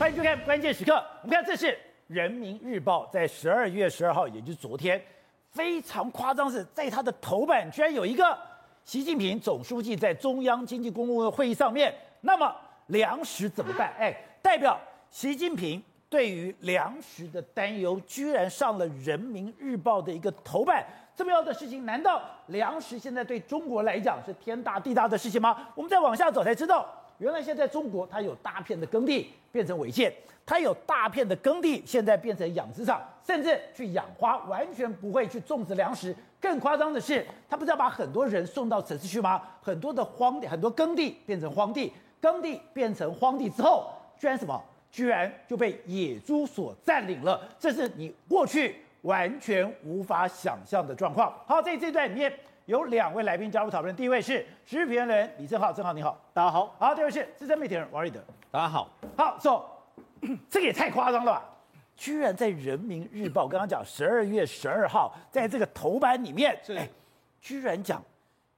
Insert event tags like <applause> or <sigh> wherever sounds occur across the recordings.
欢迎收看关键时刻。我们看，这是《人民日报》在十二月十二号，也就是昨天，非常夸张是在它的头版居然有一个习近平总书记在中央经济工作会议上面。那么粮食怎么办？哎，代表习近平对于粮食的担忧，居然上了《人民日报》的一个头版。这么样的事情，难道粮食现在对中国来讲是天大地大的事情吗？我们再往下走才知道。原来现在中国它有大片的耕地变成违建，它有大片的耕地现在变成养殖场，甚至去养花，完全不会去种植粮食。更夸张的是，它不是要把很多人送到城市去吗？很多的荒地，很多耕地变成荒地，耕地变成荒地之后，居然什么？居然就被野猪所占领了。这是你过去完全无法想象的状况。好，在这段里面。有两位来宾加入讨论，第一位是时事评论人李正浩，正浩你好，大家好。好，第二位是资深媒体人王瑞德，大家好。好，走，这个也太夸张了吧？居然在《人民日报》刚刚讲十二月十二号，在这个头版里面，哎，居然讲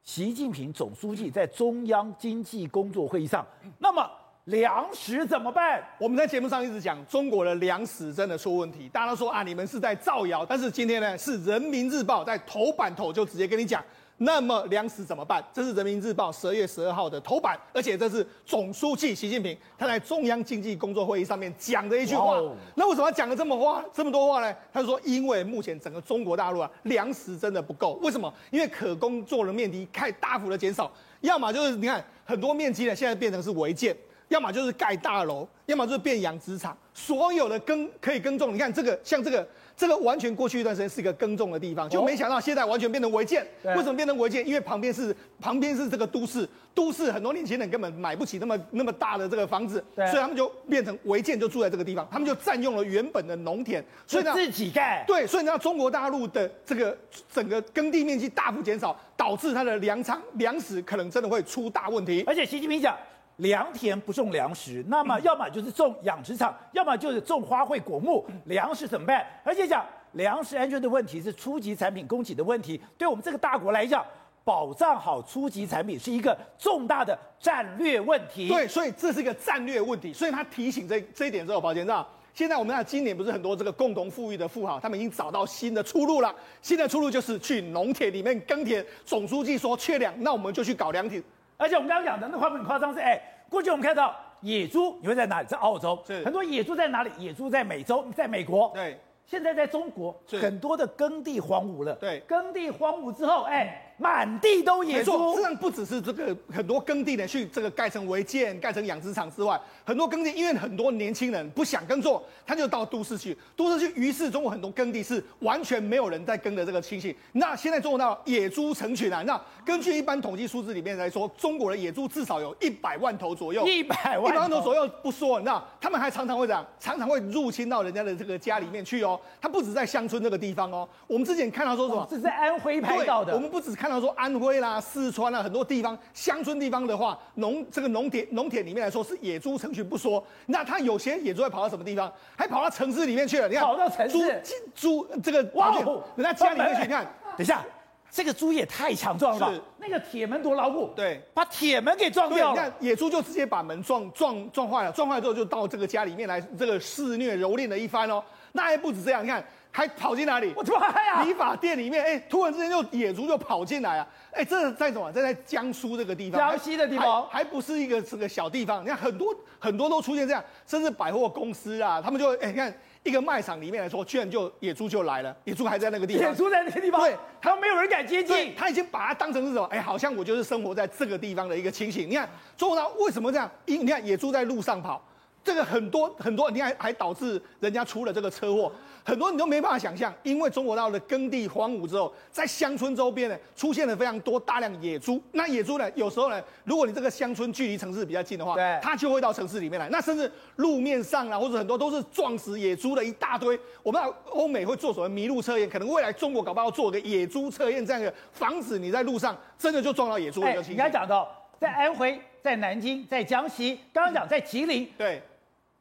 习近平总书记在中央经济工作会议上，那么。粮食怎么办？我们在节目上一直讲，中国的粮食真的出问题，大家都说啊，你们是在造谣。但是今天呢，是人民日报在头版头就直接跟你讲，那么粮食怎么办？这是人民日报十二月十二号的头版，而且这是总书记习近平他在中央经济工作会议上面讲的一句话。那为什么讲了这么话这么多话呢？他就说，因为目前整个中国大陆啊，粮食真的不够。为什么？因为可工作的面积开大幅的减少，要么就是你看很多面积呢，现在变成是违建。要么就是盖大楼，要么就是变养殖场。所有的耕可以耕种，你看这个，像这个，这个完全过去一段时间是一个耕种的地方，就没想到现在完全变成违建。为什么变成违建？因为旁边是旁边是这个都市，都市很多年轻人根本买不起那么那么大的这个房子，所以他们就变成违建，就住在这个地方。他们就占用了原本的农田，所以自己盖。对，所以你知道中国大陆的这个整个耕地面积大幅减少，导致它的粮仓粮食可能真的会出大问题。而且习近平讲。良田不种粮食，那么要么就是种养殖场，<laughs> 要么就是种花卉果木。粮食怎么办？而且讲粮食安全的问题是初级产品供给的问题，对我们这个大国来讲，保障好初级产品是一个重大的战略问题。对，所以这是一个战略问题。所以他提醒这这一点之后，宝杰，你知道现在我们看今年不是很多这个共同富裕的富豪，他们已经找到新的出路了。新的出路就是去农田里面耕田。总书记说缺粮，那我们就去搞粮田。而且我们刚刚讲的那话不很夸张？是哎，过去我们看到野猪，你会在哪里？在澳洲。是很多野猪在哪里？野猪在美洲，在美国。对。现在在中国，很多的耕地荒芜了。对。耕地荒芜之后，哎。满地都野猪，实际上不只是这个很多耕地呢，去这个盖成违建、盖成养殖场之外，很多耕地因为很多年轻人不想耕作，他就到都市去，都市去，于是中国很多耕地是完全没有人在耕的这个情形。那现在中国到野猪成群啊，那根据一般统计数字里面来说，中国的野猪至少有一百万头左右，一百万，一百万头左右不说，那，他们还常常会这样，常常会入侵到人家的这个家里面去哦。他不止在乡村这个地方哦，我们之前看到说什么？这是在安徽拍到的。我们不止看到说安徽啦。四川啦，很多地方乡村地方的话，农这个农田农田里面来说是野猪成群不说，那他有些野猪会跑到什么地方？还跑到城市里面去了。你看，跑到城市，猪猪这个哇，人家家里面去。你看，等一下，这个猪也太强壮了吧？那个铁门多牢固，对，把铁门给撞掉了。你看，野猪就直接把门撞撞撞坏了，撞坏了之后就到这个家里面来，这个肆虐蹂躏了一番哦。那还不止这样，你看。还跑进哪里？我的妈呀！理发店里面，哎，突然之间就野猪就跑进来啊！哎，这在什么？这在江苏这个地方，江西的地方，还不是一个这个小地方。你看很多很多都出现这样，甚至百货公司啊，他们就哎，你看一个卖场里面来说，居然就野猪就来了，野猪还在那个地方，野猪在那个地方，对，他们没有人敢接近，他已经把它当成是什么？哎，好像我就是生活在这个地方的一个情形。你看，中国为什么这样？因你看野猪在路上跑。这个很多很多，你看还导致人家出了这个车祸，很多你都没办法想象，因为中国大陆的耕地荒芜之后，在乡村周边呢出现了非常多大量野猪。那野猪呢，有时候呢，如果你这个乡村距离城市比较近的话，对，它就会到城市里面来。那甚至路面上啊，或者很多都是撞死野猪的一大堆。我们知道欧美会做什么麋鹿测验，可能未来中国搞不好要做个野猪测验，这样的防止你在路上真的就撞到野猪的情形。你刚才讲到在安徽、在南京、在江西，刚刚讲在吉林，对。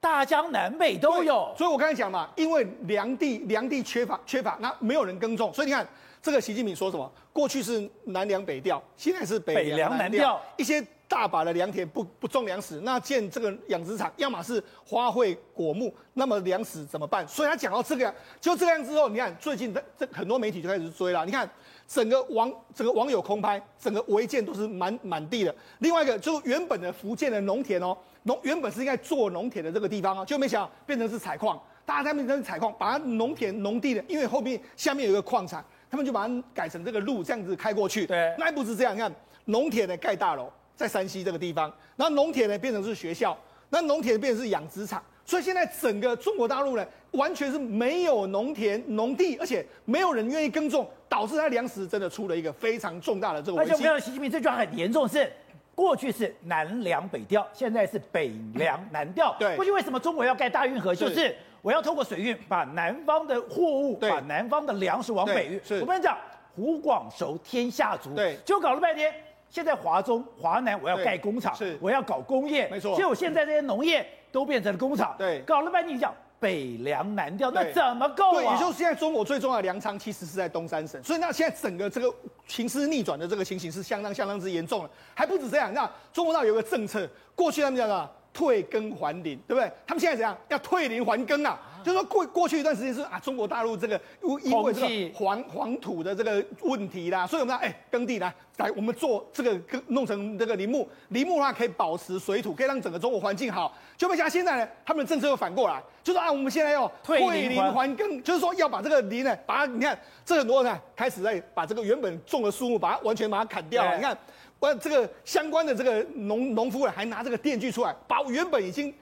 大江南北都有，所以我刚才讲嘛，因为粮地粮地缺乏缺乏，那没有人耕种，所以你看这个习近平说什么？过去是南粮北调，现在是北粮南调，一些。大把的良田不不种粮食，那建这个养殖场，要么是花卉果木，那么粮食怎么办？所以他讲到这个，就这样之后，你看最近的这很多媒体就开始追了，你看整个网整个网友空拍，整个违建都是满满地的。另外一个就原本的福建的农田哦，农原本是应该做农田的这个地方啊，就没想到变成是采矿，大家在那边在采矿，把它农田农地的，因为后面下面有一个矿场，他们就把它改成这个路这样子开过去。对，那还不是这样，你看农田的盖大楼。在山西这个地方，然后农田呢变成是学校，那农田变成是养殖场，所以现在整个中国大陆呢，完全是没有农田、农地，而且没有人愿意耕种，导致它粮食真的出了一个非常重大的这个危机。而且我们看到习近平这句话很严重，是过去是南粮北调，现在是北粮南调。对，过去为什么中国要盖大运河？就是我要透过水运把南方的货物、把南方的粮食往北运。是，我们讲湖广熟天下足。对，就搞了半天。现在华中、华南，我要盖工厂，是我要搞工业，没错。结果现在这些农业都变成了工厂，对，搞了半天你讲北粮南调，那怎么够啊？对，也就是现在中国最重要的粮仓其实是在东三省，所以那现在整个这个形势逆转的这个情形是相当相当之严重了。还不止这样，那中国那有个政策，过去他们讲的退耕还林，对不对？他们现在怎样？要退林还耕啊。就是说过过去一段时间是啊，中国大陆这个因为这个黄黄土的这个问题啦，所以我们说哎耕地来来我们做这个弄成这个林木，林木的话可以保持水土，可以让整个中国环境好。就没想到现在呢，他们的政策又反过来，就说啊我们现在要退林还耕，就是说要把这个林呢，把它你看这很多人开始在把这个原本种的树木，把它完全把它砍掉了。你看，我这个相关的这个农农夫还拿这个电锯出来，把原本已经。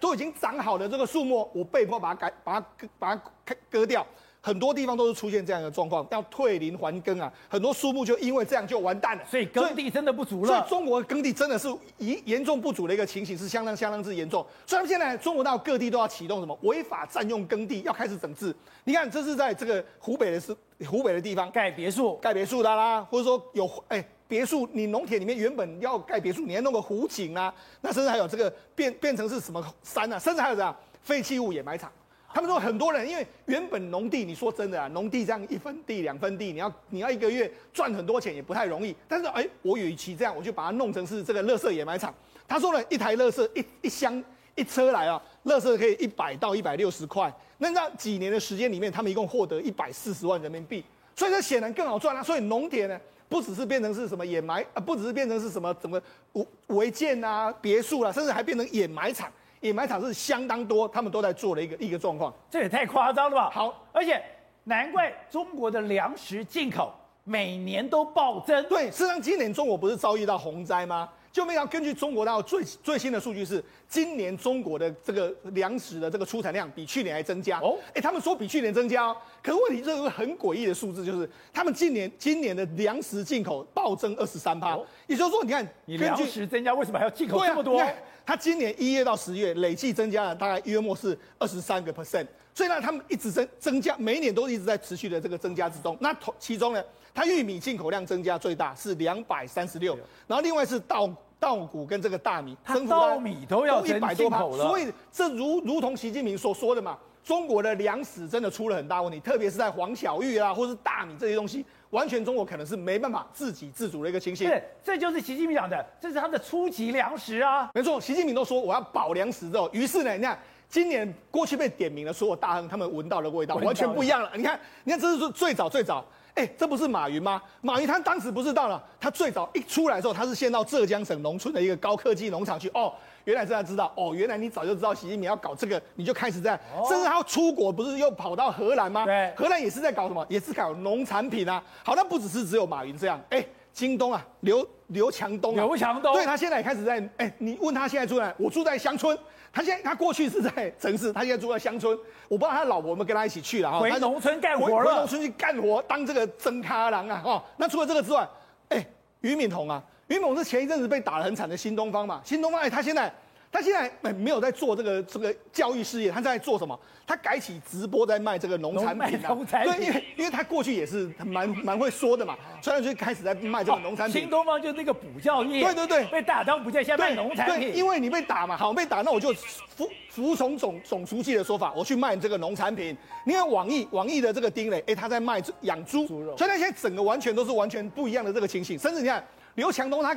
都已经长好的这个树木，我被迫把它改，把它把它割割掉。很多地方都是出现这样的状况，要退林还耕啊。很多树木就因为这样就完蛋了，所以耕地真的不足了。所以中国耕地真的是严严重不足的一个情形，是相当相当之严重。所以他们现在中国到各地都要启动什么违法占用耕地，要开始整治。你看，这是在这个湖北的是湖北的地方盖别墅，盖别墅的啦，或者说有哎。别墅，你农田里面原本要盖别墅，你要弄个湖景啊，那甚至还有这个变变成是什么山啊，甚至还有这样废弃物掩埋场。他们说很多人因为原本农地，你说真的啊，农地这样一分地两分地，你要你要一个月赚很多钱也不太容易。但是哎，我与其这样，我就把它弄成是这个垃圾掩埋场。他说呢，一台垃圾一一箱一车来啊，垃圾可以一百到一百六十块。那那几年的时间里面，他们一共获得一百四十万人民币。所以这显然更好赚啊。所以农田呢？不只是变成是什么掩埋啊，不只是变成是什么怎么违违建啊、别墅啊，甚至还变成掩埋场。掩埋场是相当多，他们都在做的一个一个状况。这也太夸张了吧？好，而且难怪中国的粮食进口每年都暴增。对，事实上今年中国不是遭遇到洪灾吗？就没有根据中国大陆最最新的数据是，今年中国的这个粮食的这个出产量比去年还增加哦。哎，他们说比去年增加哦，可是问题这个很诡异的数字，就是他们今年今年的粮食进口暴增二十三趴，也就是说，你看你粮食增加，为什么还要进口这么多？他今年一月到十月累计增加了大概约莫是二十三个 percent，所以呢，他们一直增增加，每一年都一直在持续的这个增加之中。那同其中呢，它玉米进口量增加最大是两百三十六，然后另外是稻。稻谷跟这个大米，稻米都要一百多趴，了所以这如如同习近平所说的嘛，中国的粮食真的出了很大问题，特别是在黄小玉啊，或是大米这些东西，完全中国可能是没办法自给自足的一个情形。对，这就是习近平讲的，这是他的初级粮食啊。没错，习近平都说我要保粮食之后，于是呢，你看今年过去被点名的所有大亨，他们闻到的味道完全不一样了。你看，你看，这是最早最早。哎、欸，这不是马云吗？马云他当时不是到了，他最早一出来的时候，他是先到浙江省农村的一个高科技农场去。哦，原来这样知道。哦，原来你早就知道习近平要搞这个，你就开始这样。哦、甚至他要出国，不是又跑到荷兰吗？对，荷兰也是在搞什么？也是搞农产品啊。好，那不只是只有马云这样。哎、欸，京东啊，刘刘强东、啊，刘强东，对他现在也开始在。哎、欸，你问他现在住在，我住在乡村。他现在他过去是在城市，他现在住在乡村。我不知道他老婆有没有跟他一起去了哈。回农村干活了。回农村去干活，当这个真咖郎啊！哦，那除了这个之外，哎、欸，俞敏洪啊，俞敏洪是前一阵子被打得很惨的新东方嘛。新东方，哎、欸，他现在。他现在没有在做这个这个教育事业，他在做什么？他改起直播在卖这个农产品啊。农产品。对，因为因为他过去也是蛮蛮会说的嘛，所以就开始在卖这个农产品。新东方就是那个补教业。对对对。被打当补教，现在卖农产品。对，因为你被打嘛，好被打，那我就服服从总总书记的说法，我去卖这个农产品。你看网易网易的这个丁磊，哎，他在卖养猪，猪肉。所以他现在整个完全都是完全不一样的这个情形，甚至你看刘强东他。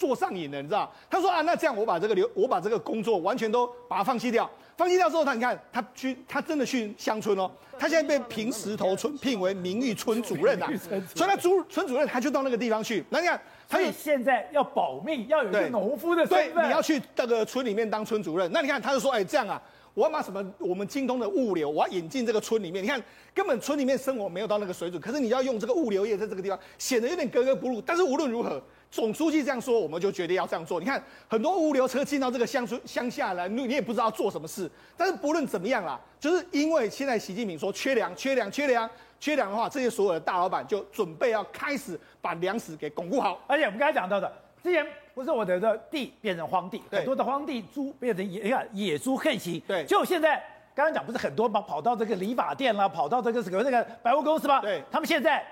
做上瘾了，你知道？他说啊，那这样我把这个留，我把这个工作完全都把它放弃掉。放弃掉之后，他你看他去，他真的去乡村哦。他现在被平石头村聘为名誉村主任啊，所以他主村主任他就到那个地方去。那你看，他现在要保命，要有一个农夫的身份，对，你要去那个村里面当村主任。那你看，他就说，哎，这样啊。我要把什么我们京东的物流，我要引进这个村里面。你看，根本村里面生活没有到那个水准，可是你要用这个物流业在这个地方，显得有点格格不入。但是无论如何，总书记这样说，我们就决定要这样做。你看，很多物流车进到这个乡村乡下来，你你也不知道做什么事。但是不论怎么样啦，就是因为现在习近平说缺粮、缺粮、缺粮、缺粮的话，这些所有的大老板就准备要开始把粮食给巩固好。而且我们刚才讲到的，之前。不是我的的地变成荒地，很多的荒地猪变成野，你看野猪横行。对，就现在刚刚讲不是很多嘛，跑到这个理发店啦，跑到这个什么那个百货公司吧？对，他们现在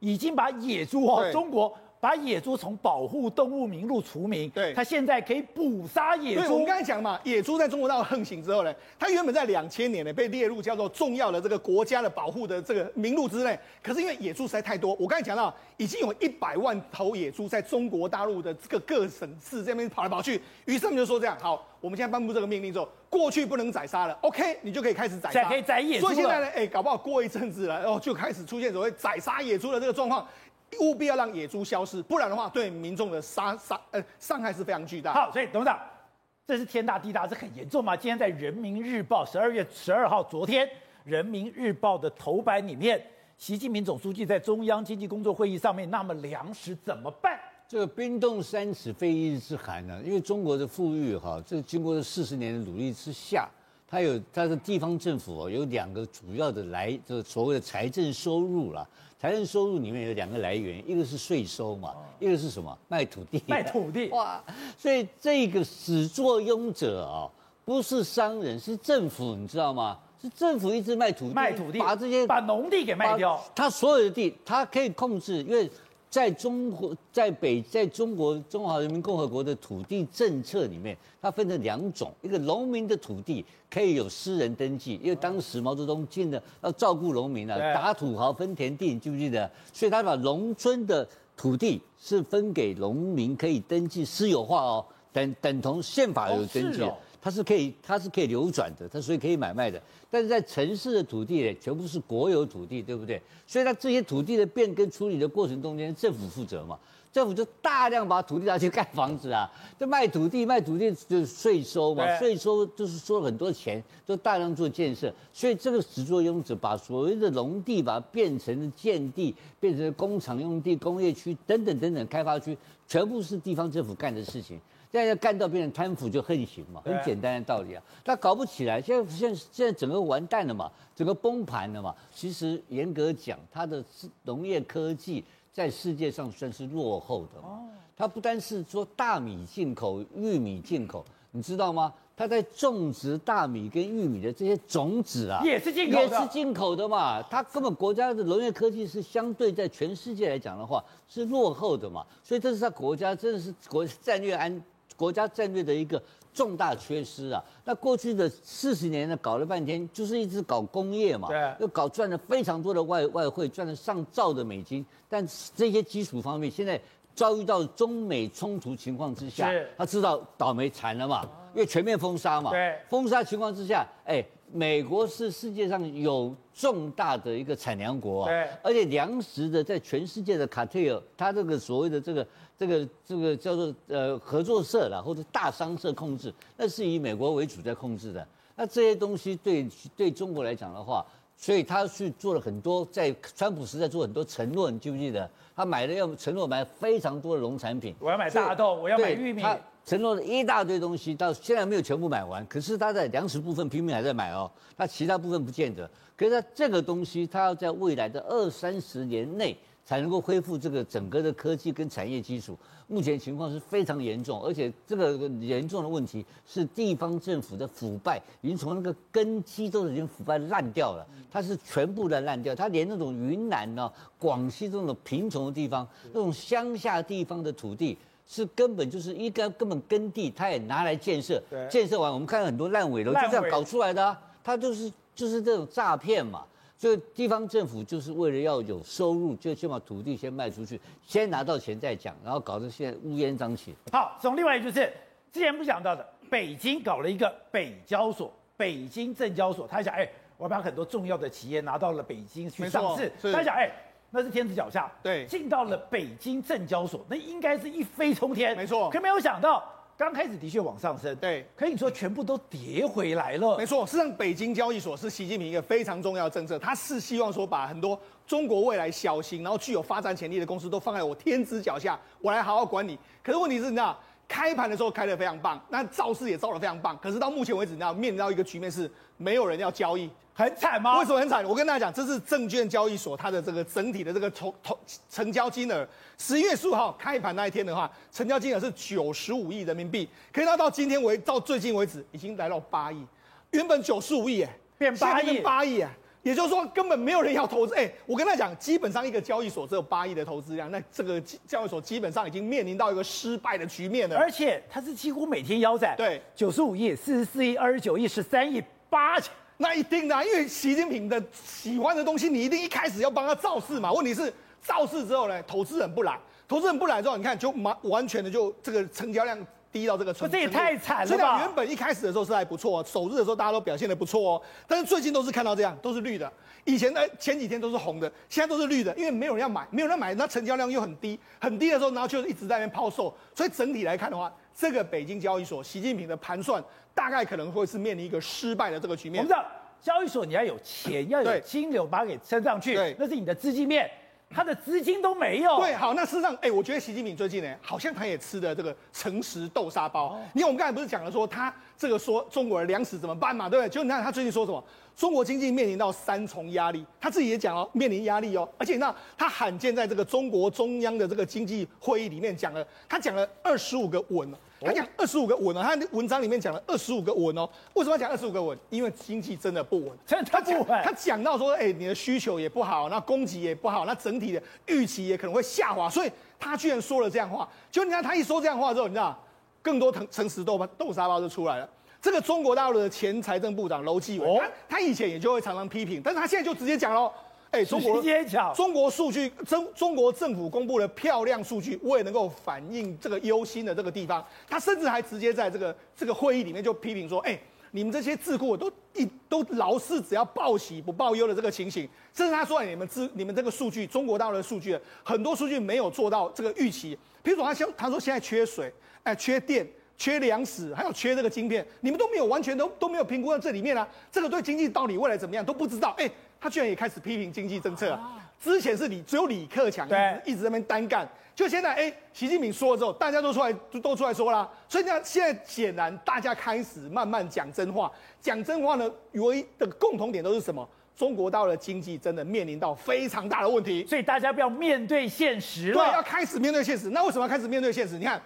已经把野猪哦，中国。把野猪从保护动物名录除名，对，它现在可以捕杀野猪。我们刚才讲嘛，野猪在中国大陆横行之后呢，它原本在两千年呢被列入叫做重要的这个国家的保护的这个名录之内。可是因为野猪实在太多，我刚才讲到已经有一百万头野猪在中国大陆的这个各省市这边跑来跑去，于是他们就说这样，好，我们现在颁布这个命令之后，过去不能宰杀了，OK，你就可以开始宰杀，可以宰野猪。所以现在呢，哎，搞不好过一阵子了，然后就开始出现所谓宰杀野猪的这个状况。务必要让野猪消失，不然的话，对民众的杀杀呃伤害是非常巨大。好，所以董事长，这是天大地大，这很严重吗？今天在《人民日报》十二月十二号，昨天《人民日报》的头版里面，习近平总书记在中央经济工作会议上面，那么粮食怎么办？这个冰冻三尺非一日之寒呢、啊？因为中国的富裕哈，这经过这四十年的努力之下，它有它的地方政府哦，有两个主要的来，就是所谓的财政收入啦。财政收入里面有两个来源，一个是税收嘛，一个是什么？卖土地。卖土地。<laughs> 哇，所以这个始作俑者啊，不是商人，是政府，你知道吗？是政府一直卖土地，卖土地，把这些把农地给卖掉。他所有的地，他可以控制，因为。在中国，在北，在中国中华人民共和国的土地政策里面，它分成两种：一个农民的土地可以有私人登记，因为当时毛泽东进了要照顾农民啊，打土豪分田地，你记不记得？所以他把农村的土地是分给农民可以登记私有化哦，等等同宪法有登记。它是可以，它是可以流转的，它所以可以买卖的。但是在城市的土地呢，全部是国有土地，对不对？所以它这些土地的变更处理的过程中间，政府负责嘛。政府就大量把土地拿去盖房子啊，就卖土地，卖土地就是税收嘛，税收就是收了很多钱，就大量做建设。所以这个始作俑者把所谓的农地把它变成了建地，变成了工厂用地、工业区等等等等开发区，全部是地方政府干的事情。现在要干到变成贪腐就横行嘛，很简单的道理啊。他搞不起来，现在现在现在整个完蛋了嘛，整个崩盘了嘛。其实严格讲，它的农业科技在世界上算是落后的嘛。它不单是说大米进口、玉米进口，你知道吗？它在种植大米跟玉米的这些种子啊，也是进口的，也是进口的嘛。它根本国家的农业科技是相对在全世界来讲的话是落后的嘛。所以这是他国家真的是国战略安。国家战略的一个重大缺失啊！那过去的四十年呢，搞了半天就是一直搞工业嘛，对，又搞赚了非常多的外外汇，赚了上兆的美金。但这些基础方面，现在遭遇到中美冲突情况之下，他知道倒霉惨了嘛，因为全面封杀嘛，对，封杀情况之下，哎，美国是世界上有重大的一个产粮国而且粮食的在全世界的卡特尔，它这个所谓的这个。这个这个叫做呃合作社啦，或者大商社控制，那是以美国为主在控制的。那这些东西对对中国来讲的话，所以他去做了很多，在川普时代做很多承诺，你记不记得？他买了要承诺买非常多的农产品，我要买大豆，我要买玉米，他承诺了一大堆东西，到现在没有全部买完。可是他在粮食部分拼命还在买哦，他其他部分不见得。可是他这个东西，他要在未来的二三十年内。才能够恢复这个整个的科技跟产业基础，目前情况是非常严重，而且这个严重的问题是地方政府的腐败，已经从那个根基都已经腐败烂掉了，它是全部的烂掉，它连那种云南呢、广西这种贫穷的地方，那种乡下地方的土地是根本就是一个根本耕地，他也拿来建设，建设完我们看到很多烂尾楼就这样搞出来的、啊，他就是就是这种诈骗嘛。所以地方政府就是为了要有收入，就先把土地先卖出去，先拿到钱再讲，然后搞得现在乌烟瘴气。好，从另外就是之前不讲到的，北京搞了一个北交所、北京证交所，他想，哎，我把很多重要的企业拿到了北京去上市，他想，哎。那是天子脚下，对，进到了北京证交所，那应该是一飞冲天，没错。可没有想到，刚开始的确往上升，对，可以说全部都跌回来了。没错，事实上，北京交易所是习近平一个非常重要的政策，他是希望说把很多中国未来小型然后具有发展潜力的公司都放在我天子脚下，我来好好管理。可是问题是，你知道，开盘的时候开的非常棒，那造势也造的非常棒，可是到目前为止，你要面临到一个局面是没有人要交易。很惨吗？为什么很惨？我跟大家讲，这是证券交易所它的这个整体的这个投投成交金额，十一月十五号开盘那一天的话，成交金额是九十五亿人民币，可以到到今天为到最近为止，已经来到八亿，原本九十五亿，哎，变八亿，八亿啊！也就是说，根本没有人要投资。哎，我跟他讲，基本上一个交易所只有八亿的投资量，那这个交易所基本上已经面临到一个失败的局面了。而且它是几乎每天腰斩，对，九十五亿、四十四亿、二十九亿、十三亿、八千。那一定的啊，因为习近平的喜欢的东西，你一定一开始要帮他造势嘛。问题是造势之后呢，投资人不来，投资人不来之后，你看就完完全的就这个成交量低到这个程度。这也太惨了吧！所以原本一开始的时候是还不错，首日的时候大家都表现的不错哦。但是最近都是看到这样，都是绿的。以前呢，前几天都是红的，现在都是绿的，因为没有人要买，没有人要买，那成交量又很低，很低的时候，然后就一直在那边抛售。所以整体来看的话，这个北京交易所，习近平的盘算大概可能会是面临一个失败的这个局面。我们知道交易所你要有钱，要有金流，把它给撑上去，对，那是你的资金面，他的资金都没有。对，好，那事实上，哎，我觉得习近平最近呢，好像他也吃的这个诚实豆沙包。哦、你看我们刚才不是讲了说他这个说中国的粮食怎么办嘛，对不对？就你看他最近说什么，中国经济面临到三重压力，他自己也讲哦，面临压力哦，而且那他罕见在这个中国中央的这个经济会议里面讲了，他讲了二十五个稳。他讲二十五个稳哦，他文章里面讲了二十五个稳哦。为什么要讲二十五个稳？因为经济真的不稳。真的他讲他讲到说，哎，你的需求也不好，那供给也不好，那整体的预期也可能会下滑。所以他居然说了这样话。就你看他一说这样话之后，你知道，更多诚诚实豆豆沙包就出来了。这个中国大陆的前财政部长楼继伟，他他以前也就会常常批评，但是他现在就直接讲喽。哎，中国中国数据，中中国政府公布的漂亮数据，我也能够反映这个忧心的这个地方。他甚至还直接在这个这个会议里面就批评说：“哎，你们这些智库都一都老是只要报喜不报忧的这个情形。”甚至他说：“你们智你们这个数据，中国大陆的数据很多数据没有做到这个预期。譬如说他现他说现在缺水，哎，缺电，缺粮食，还有缺这个晶片，你们都没有完全都都没有评估到这里面啊。这个对经济到底未来怎么样都不知道。哎。”他居然也开始批评经济政策啊！之前是李只有李克强一直在那边单干，就现在哎，习近平说了之后，大家都出来都都出来说啦，所以呢，现在显然大家开始慢慢讲真话，讲真话呢，唯一的共同点都是什么？中国大陆的经济真的面临到非常大的问题，所以大家不要面对现实了，对，要开始面对现实。那为什么要开始面对现实？你看，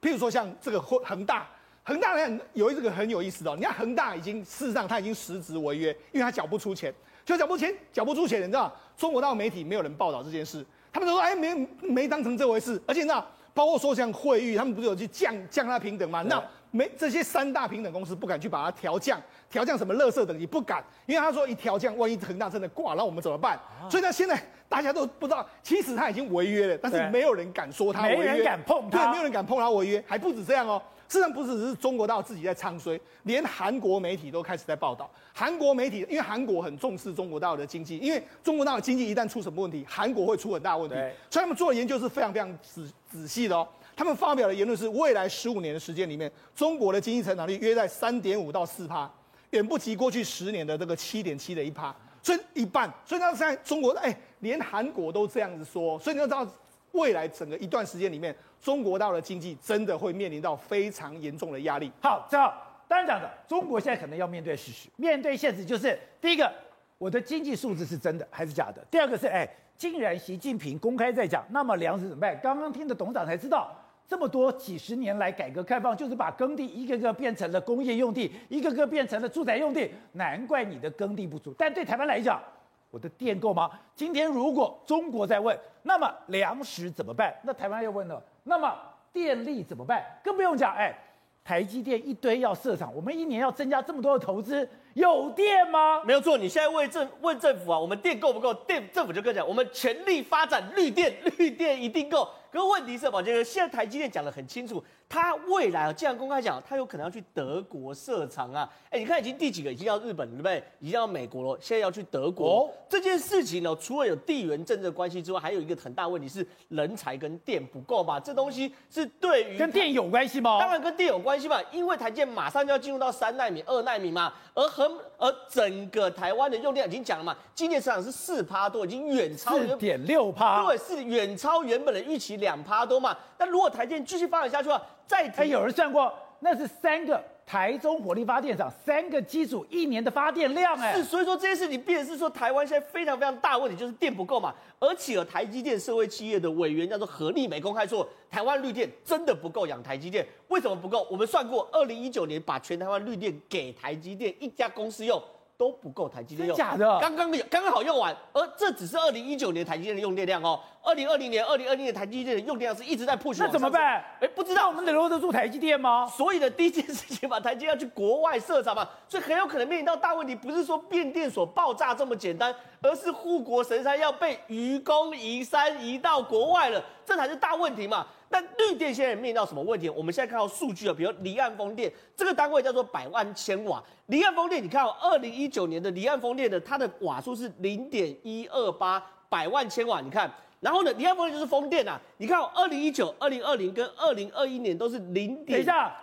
譬如说像这个恒大，恒大呢有一个很有意思的，你看恒大已经事实上他已经实质违约，因为他缴不出钱。就脚不钱，缴不出钱，你知道？中国大陆媒体没有人报道这件事，他们都说哎，没没当成这回事。而且你知道，包括说像惠誉，他们不是有去降降它平等吗？那没这些三大平等公司不敢去把它调降，调降什么垃圾等级不敢，因为他说一调降，万一恒大真的挂，那我们怎么办？所以呢，现在大家都不知道，其实他已经违约了，但是没有人敢说他违约，没人敢碰他，对，没有人敢碰他违约，还不止这样哦。事实上不只是中国大陆自己在唱衰，连韩国媒体都开始在报道。韩国媒体因为韩国很重视中国大陆的经济，因为中国大陆经济一旦出什么问题，韩国会出很大问题，所以他们做的研究是非常非常仔仔细的哦。他们发表的言论是，未来十五年的时间里面，中国的经济成长率约在三点五到四趴，远不及过去十年的这个七点七的一趴，所以一半。所以那现在中国哎，连韩国都这样子说，所以你要知道。未来整个一段时间里面，中国大陆的经济真的会面临到非常严重的压力。好，正好，当然讲的，中国现在可能要面对事实，面对现实就是第一个，我的经济数字是真的还是假的？第二个是，哎，既然习近平公开在讲，那么粮食怎么办？刚刚听的董事长才知道，这么多几十年来改革开放，就是把耕地一个个变成了工业用地，一个个变成了住宅用地，难怪你的耕地不足。但对台湾来讲，我的电够吗？今天如果中国在问，那么粮食怎么办？那台湾要问了，那么电力怎么办？更不用讲，哎，台积电一堆要设厂，我们一年要增加这么多的投资，有电吗？没有错，你现在问政问政府啊，我们电够不够？电政府就跟讲，我们全力发展绿电，绿电一定够。可问题是，宝杰哥，现在台积电讲得很清楚，他未来啊，既然公开讲，他有可能要去德国设厂啊。哎，你看已经第几个？已经要日本对不对？已经要美国了，现在要去德国。哦、这件事情呢，除了有地缘政治关系之外，还有一个很大问题是人才跟电不够吧？这东西是对于跟电有关系吗？当然跟电有关系嘛，因为台积电马上就要进入到三奈米、二奈米嘛，而很而整个台湾的用电已经讲了嘛，今年市场是四趴多，已经远超四点六趴，对，是远超原本的预期两趴多嘛。那如果台积电继续发展下去的话，再还有人算过，那是三个台中火力发电厂三个机组一年的发电量哎。是，所以说这件事情，变成是说台湾现在非常非常大问题，就是电不够嘛。而且有台积电社会企业的委员叫做何立美公开说，台湾绿电真的不够养台积电。为什么不够？我们算过，二零一九年把全台湾绿电给台积电一家公司用。都不够台积电用，假的，刚刚有刚刚好用完，而这只是二零一九年台积电的用电量哦，二零二零年、二零二零年台积电的用电量是一直在 push，那怎么办？哎，不知道我们能留得住台积电吗？所以呢，第一件事情把台积电要去国外设厂嘛，所以很有可能面临到大问题，不是说变电所爆炸这么简单，而是护国神山要被愚公移山移到国外了，这才是大问题嘛。但绿电现在面临到什么问题？我们现在看到数据啊，比如离岸风电这个单位叫做百万千瓦。离岸风电，你看哦，二零一九年的离岸风电的它的瓦数是零点一二八百万千瓦，你看，然后呢，离岸风电就是风电啊，你看哦，二零一九、二零二零跟二零二一年都是零点。等一下，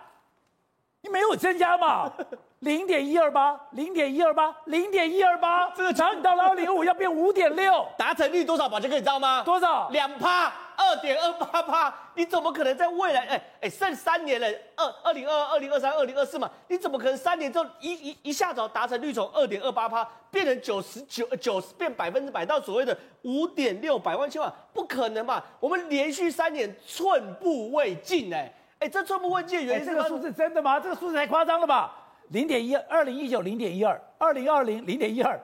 你没有增加嘛？<laughs> 零点一二八，零点一二八，零点一二八，这个长你到了二零五要变五点六，达成率多少？宝杰哥你知道吗？多少？两趴。二点二八趴，你怎么可能在未来？哎哎，剩三年了，二二零二二、二零二三、二零二四嘛，你怎么可能三年之后一一一下子达成率从二点二八趴变成九十九九十变百分之百到所谓的五点六百万千万？不可能吧？我们连续三年寸步未进，哎哎，这寸步未进的原因，这个数字真的吗？这个数字太夸张了吧？零点一，二零一九零点一二，二零二零零点一二。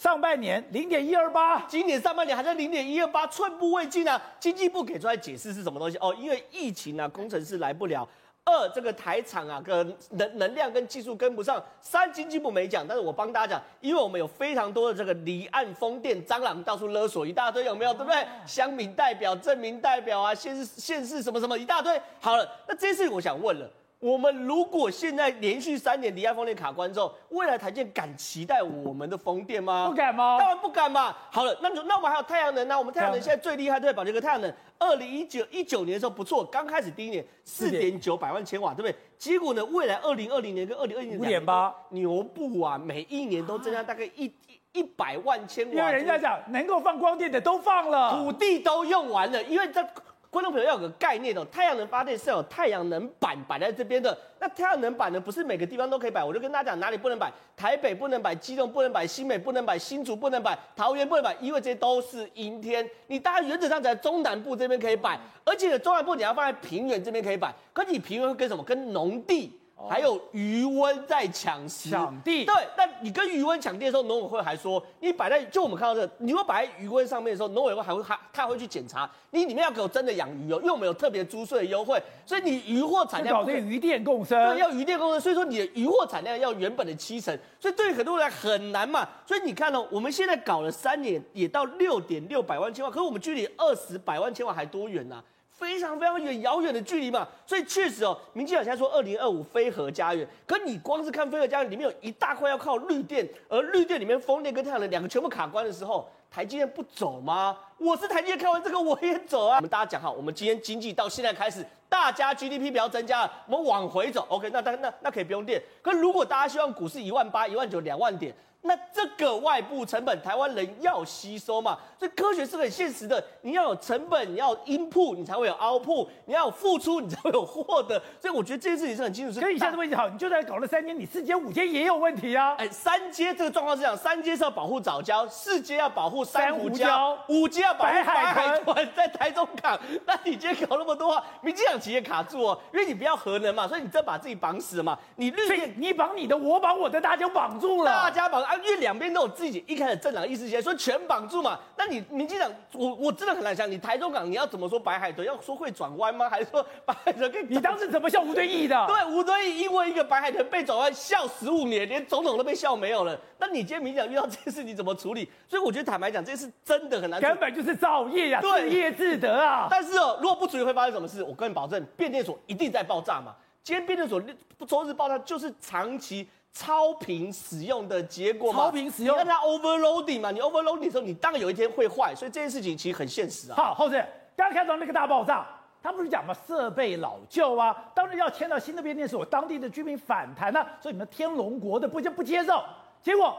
上半年零点一二八，今年上半年还在零点一二八，寸步未进啊！经济部给出来解释是什么东西？哦，因为疫情啊，工程师来不了；二，这个台厂啊，跟能能量跟技术跟不上；三，经济部没讲，但是我帮大家讲，因为我们有非常多的这个离岸风电蟑螂到处勒索一大堆，有没有？对不对？乡民代表、镇民代表啊，县市县市什么什么一大堆。好了，那这件事情我想问了。我们如果现在连续三年离岸风电卡关之后，未来台积电敢期待我们的风电吗？不敢吗？当然不敢嘛。好了，那那我们还有太阳能呢？我们太阳能现在最厉害，对，宝杰哥，太阳能，二零一九一九年的时候不错，刚开始第一年四点九百万千瓦，对不对？结果呢，未来二零二零年跟二零二一年五点八牛步啊，每一年都增加 <gasps> 大概一一一百万千瓦。因为人家讲能够放光电的都放了，土地都用完了，因为这。观众朋友要有个概念哦，太阳能发电是有太阳能板摆在这边的。那太阳能板呢，不是每个地方都可以摆。我就跟大家讲，哪里不能摆？台北不能摆，基隆不能摆，新北不能摆，新竹不能摆，桃园不能摆，因为这些都是阴天。你大概原则上在中南部这边可以摆，而且中南部你要放在平原这边可以摆。可你平原会跟什么？跟农地。还有余温在抢抢地，对，但你跟余温抢地的时候，农委会还说，你摆在就我们看到这个，你如果摆在余温上面的时候，农委会还会还他会去检查，你里面要给我真的养鱼哦，因为我们有特别租税的优惠，所以你渔获产量搞这个渔电共生，对，要渔电共生，所以说你的渔获产量要原本的七成，所以对于很多人来很难嘛，所以你看哦，我们现在搞了三年，也到六点六百万千瓦，可是我们距离二十百万千瓦还多远呢、啊？非常非常远遥远的距离嘛，所以确实哦，民进党现在说二零二五非核家园，可你光是看非核家园里面有一大块要靠绿电，而绿电里面风电跟太阳能两个全部卡关的时候，台积电不走吗？我是台积电，看完这个我也走啊。我们大家讲好，我们今天经济到现在开始，大家 GDP 不要增加了，我们往回走，OK？那那那那可以不用电，可如果大家希望股市一万八、一万九、两万点。那这个外部成本，台湾人要吸收嘛？所以科学是很现实的，你要有成本，你要 input，你才会有 output，你要有付出，你才会有获得。所以我觉得这件事情是很清楚。是，可以你下子问题好，你就算搞了三阶，你四阶、五阶也有问题啊。哎，三阶这个状况是这样：三阶是要保护早教，四阶要保护珊瑚礁，五阶要保护白海豚在台中港。那你今天搞那么多话，民进党企业卡住哦，因为你不要核能嘛，所以你真把自己绑死了嘛。你绿电，你绑你的，我绑我的，大家绑住了，大家绑。啊，因为两边都有自己一开始政党意识形态，说全绑住嘛。那你民进党，我我真的很难想，你台中港你要怎么说白海豚？要说会转弯吗？还是说白海豚跟你当时怎么笑吴敦义的？对，吴敦义因为一个白海豚被转弯笑十五年，连总统都被笑没有了。那你今天民进党遇到这件事，你怎么处理？所以我觉得坦白讲，这事真的很难，根本就是造业呀，对，自业自得啊。但是哦，如果不处理会发生什么事？我跟你保证，变电所一定在爆炸嘛。今天变电所周日爆炸，就是长期。超频使用的结果嘛？超频使用，你看它 overloading 嘛？你 overloading 的时候，你当然有一天会坏，所以这件事情其实很现实啊。好，后子，刚刚看到那个大爆炸，他不是讲嘛，设备老旧啊，当然要迁到新的变电所，当地的居民反弹啊，所以你们天龙国的不就不接受，结果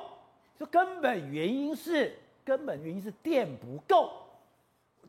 说根本原因是根本原因是电不够，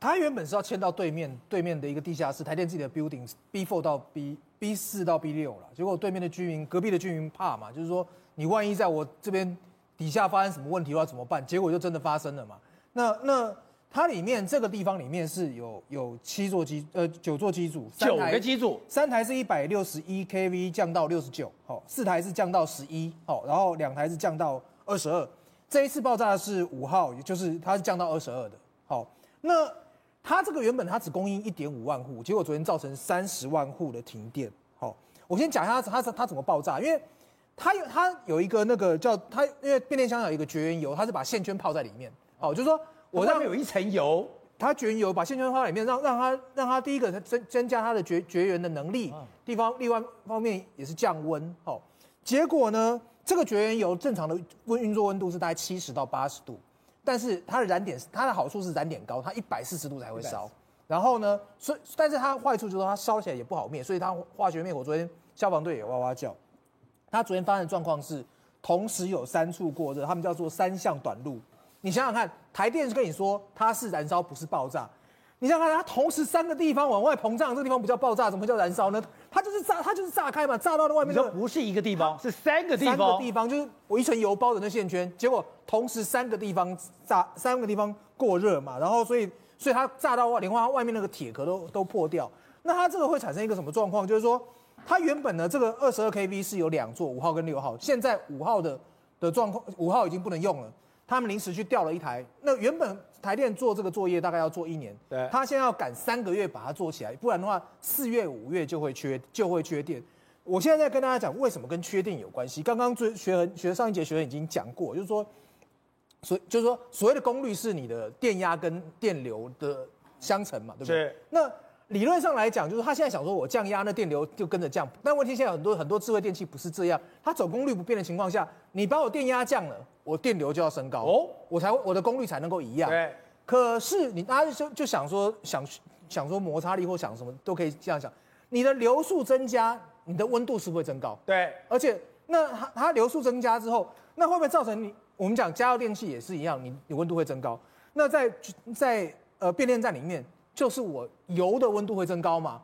他原本是要迁到对面对面的一个地下室，台电自己的 building B four 到 B。B 四到 B 六了，结果对面的居民、隔壁的居民怕嘛，就是说你万一在我这边底下发生什么问题的话怎么办？结果就真的发生了嘛。那那它里面这个地方里面是有有七座机呃九座机组，九个机组，三台是一百六十一 kV 降到六十九，好，四台是降到十一，好，然后两台是降到二十二。这一次爆炸的是五号，也就是它是降到二十二的，好，那。它这个原本它只供应一点五万户，结果昨天造成三十万户的停电。好，我先讲一下它它它怎么爆炸，因为它有它有一个那个叫它，因为变电箱有一个绝缘油，它是把线圈泡在里面。哦，就是说我让有一层油，它绝缘油把线圈泡在里面，让让它让它第一个增增加它的绝绝缘的能力，地方另外方面也是降温。好，结果呢，这个绝缘油正常的温运作温度是大概七十到八十度。但是它的燃点，它的好处是燃点高，它一百四十度才会烧。然后呢，所以但是它坏处就是它烧起来也不好灭，所以它化学灭火，昨天消防队也哇哇叫。它昨天发生的状况是，同时有三处过热，他们叫做三项短路。你想想看，台电是跟你说它是燃烧，不是爆炸。你想想看，它同时三个地方往外膨胀，这个地方不叫爆炸，怎么会叫燃烧呢？它就是炸，它就是炸开嘛，炸到了外面。这不是一个地方，是三个地方。三个地方就是我一层油包的那线圈，结果同时三个地方炸，三个地方过热嘛，然后所以所以它炸到外，连它外面那个铁壳都都破掉。那它这个会产生一个什么状况？就是说，它原本呢这个二十二 kV 是有两座，五号跟六号，现在五号的的状况，五号已经不能用了。他们临时去调了一台，那原本台电做这个作业大概要做一年，对，他现在要赶三个月把它做起来，不然的话四月五月就会缺 <laughs> 就会缺电。我现在在跟大家讲为什么跟缺电有关系。刚刚最学恒学上一节学恒已经讲过，就是说，所就是说所谓的功率是你的电压跟电流的相乘嘛，对不对？那理论上来讲，就是他现在想说我降压，那电流就跟着降。但问题现在很多很多智慧电器不是这样，它总功率不变的情况下，你把我电压降了。我电流就要升高哦，我才我的功率才能够一样。对，可是你大家就就想说想想说摩擦力或想什么都可以这样想，你的流速增加，你的温度是不是会增高？对，而且那它它流速增加之后，那会不会造成你我们讲加热电器也是一样，你你温度会增高？那在在呃变电站里面，就是我油的温度会增高嘛？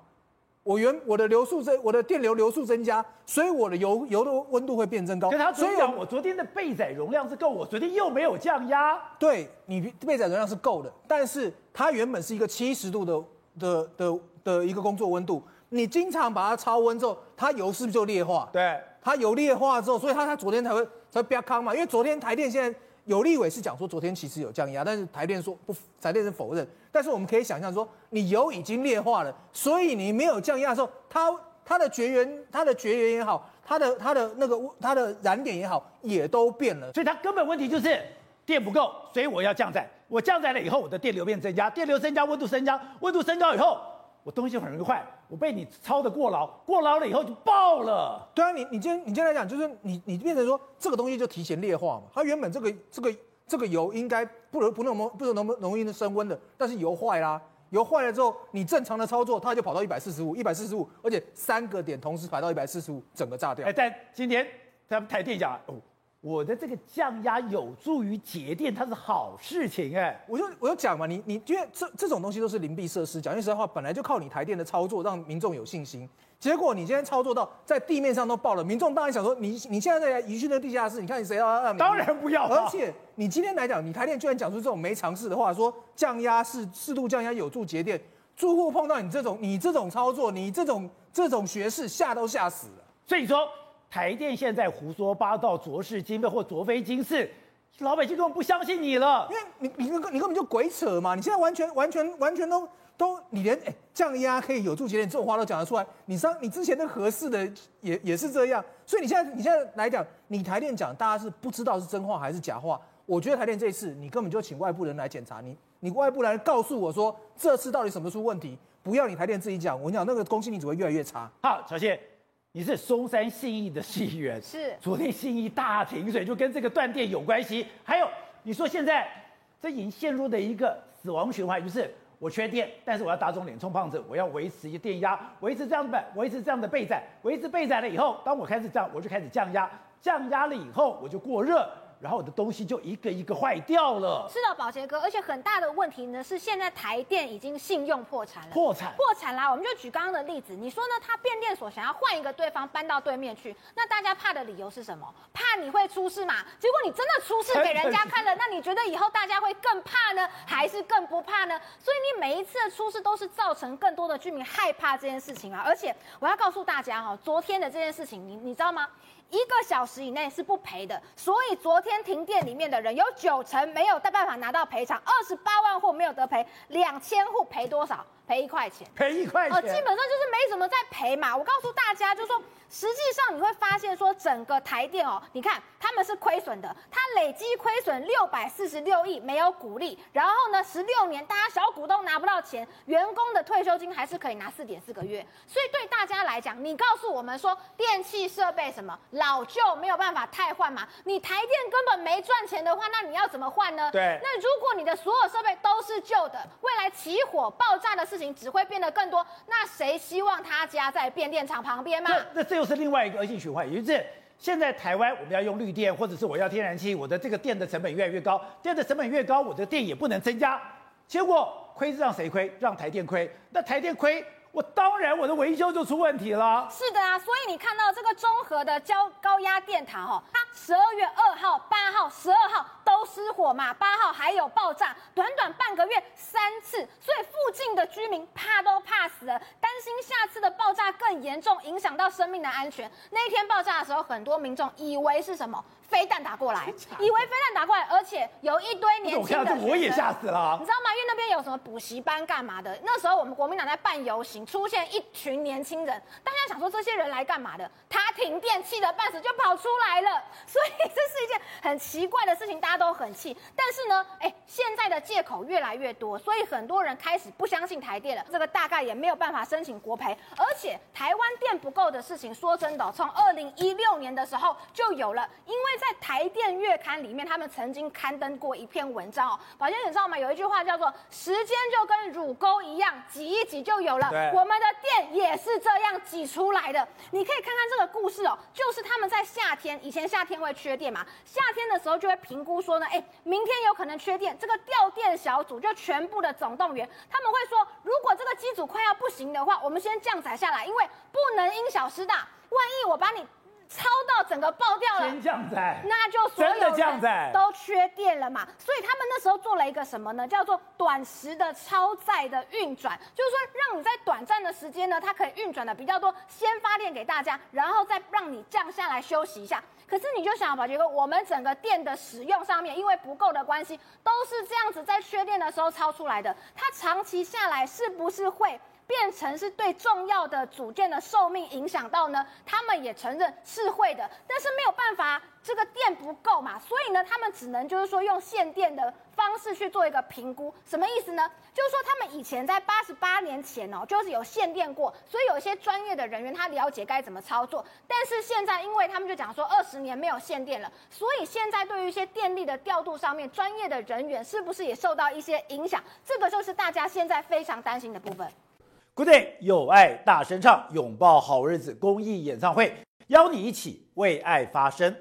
我原我的流速增，我的电流流速增加，所以我的油油的温度会变增高。所以我昨天的备载容量是够，我昨天又没有降压。对，你备载容量是够的，但是它原本是一个七十度的的的的一个工作温度，你经常把它超温之后，它油是不是就劣化？对，它油劣化之后，所以它它昨天才会才会飙康嘛，因为昨天台电现在。有立委是讲说昨天其实有降压，但是台电说不，台电是否认。但是我们可以想象说，你油已经劣化了，所以你没有降压的时候，它它的绝缘、它的绝缘也好，它的它的那个它的燃点也好，也都变了。所以它根本问题就是电不够，所以我要降载。我降载了以后，我的电流变增加，电流增加，温度升加，温度升高以后。我东西很容易坏，我被你操的过劳，过劳了以后就爆了。对啊，你你今天你今天来讲，就是你你变成说这个东西就提前劣化嘛。它原本这个这个这个油应该不能不那么不能那么容易升温的，但是油坏啦，油坏了之后，你正常的操作它就跑到一百四十五，一百四十五，而且三个点同时排到一百四十五，整个炸掉。哎，但今天他们台电讲哦。我的这个降压有助于节电，它是好事情哎！我就我就讲嘛，你你因为这这种东西都是灵璧设施，讲句实在话，本来就靠你台电的操作让民众有信心。结果你今天操作到在地面上都爆了，民众当然想说，你你现在在移去那个地下室，你看你谁要让？当然不要。而且你今天来讲，你台电居然讲出这种没常识的话，说降压是适度降压有助节电，住户碰到你这种你这种操作，你这种这种学士吓都吓死了。所以说。台电现在胡说八道、昨是今非或昨非金是，老百姓根本不相信你了。因为你你你根本就鬼扯嘛！你现在完全完全完全都都你连哎降压可以有助节电这种话都讲得出来，你上你之前的合适的也也是这样，所以你现在你现在来讲，你台电讲大家是不知道是真话还是假话。我觉得台电这一次你根本就请外部人来检查你，你外部来告诉我说这次到底什么出问题，不要你台电自己讲，我跟你讲那个公信力只会越来越差。好，小谢。你是松山信义的信员，是昨天信义大停水，就跟这个断电有关系。还有，你说现在这已经陷入的一个死亡循环，就是我缺电，但是我要打肿脸充胖子，我要维持一个电压，维持这样的维持这样的备载，维持备载了以后，当我开始这样，我就开始降压，降压了以后我就过热。然后我的东西就一个一个坏掉了。是的，宝杰哥，而且很大的问题呢是，现在台电已经信用破产了。破产，破产啦！我们就举刚刚的例子，你说呢？他变电所想要换一个对方搬到对面去，那大家怕的理由是什么？怕你会出事嘛？结果你真的出事给人家看了，那你觉得以后大家会更怕呢，还是更不怕呢？所以你每一次的出事都是造成更多的居民害怕这件事情啊！而且我要告诉大家哈，昨天的这件事情，你你知道吗？一个小时以内是不赔的，所以昨天停电里面的人有九成没有办法拿到赔偿，二十八万户没有得赔，两千户赔多少？赔一块钱，赔一块钱，哦，基本上就是没怎么在赔嘛。我告诉大家，就是说，实际上你会发现说，整个台电哦，你看他们是亏损的，它累计亏损六百四十六亿，没有股利，然后呢，十六年大家小股东拿不到钱，员工的退休金还是可以拿四点四个月。所以对大家来讲，你告诉我们说，电器设备什么老旧没有办法汰换嘛？你台电根本没赚钱的话，那你要怎么换呢？对。那如果你的所有设备都是旧的，未来起火爆炸的事情只会变得更多，那谁希望他家在变电厂旁边吗？那这又是另外一个恶性循环，也就是现在台湾我们要用绿电，或者是我要天然气，我的这个电的成本越来越高，电的成本越高，我的电也不能增加，结果亏是让谁亏？让台电亏。那台电亏，我当然我的维修就出问题了。是的啊，所以你看到这个中和的交高压电塔哦，它十二月二号、八号、十二号。都失火嘛，八号还有爆炸，短短半个月三次，所以附近的居民怕都怕死了，担心下次的爆炸更严重，影响到生命的安全。那一天爆炸的时候，很多民众以为是什么？飞弹打过来，<laughs> 以为飞弹打过来，而且有一堆年轻的，我也吓死了。你知道吗？有什么补习班干嘛的？那时候我们国民党在办游行，出现一群年轻人，大家想说这些人来干嘛的？他停电气得半死就跑出来了，<laughs> 所以这是一件很奇怪的事情，大家都很气。但是呢，哎，现在的借口越来越多，所以很多人开始不相信台电了。这个大概也没有办法申请国赔，而且台湾电不够的事情，说真的，从二零一六年的时候就有了，因为。在台电月刊里面，他们曾经刊登过一篇文章哦。宝杰，你知道吗？有一句话叫做“时间就跟乳沟一样，挤一挤就有了”。我们的电也是这样挤出来的。你可以看看这个故不是哦，就是他们在夏天，以前夏天会缺电嘛，夏天的时候就会评估说呢，哎，明天有可能缺电，这个调电小组就全部的总动员，他们会说，如果这个机组快要不行的话，我们先降载下来，因为不能因小失大，万一我把你。超到整个爆掉了，先降载，那就所有人都缺电了嘛。所以他们那时候做了一个什么呢？叫做短时的超载的运转，就是说让你在短暂的时间呢，它可以运转的比较多，先发电给大家，然后再让你降下来休息一下。可是你就想，宝杰哥，我们整个电的使用上面，因为不够的关系，都是这样子在缺电的时候超出来的，它长期下来是不是会？变成是对重要的组件的寿命影响到呢？他们也承认是会的，但是没有办法，这个电不够嘛，所以呢，他们只能就是说用限电的方式去做一个评估。什么意思呢？就是说他们以前在八十八年前哦，就是有限电过，所以有一些专业的人员他了解该怎么操作。但是现在，因为他们就讲说二十年没有限电了，所以现在对于一些电力的调度上面，专业的人员是不是也受到一些影响？这个就是大家现在非常担心的部分。Good day，有爱大声唱，拥抱好日子公益演唱会，邀你一起为爱发声。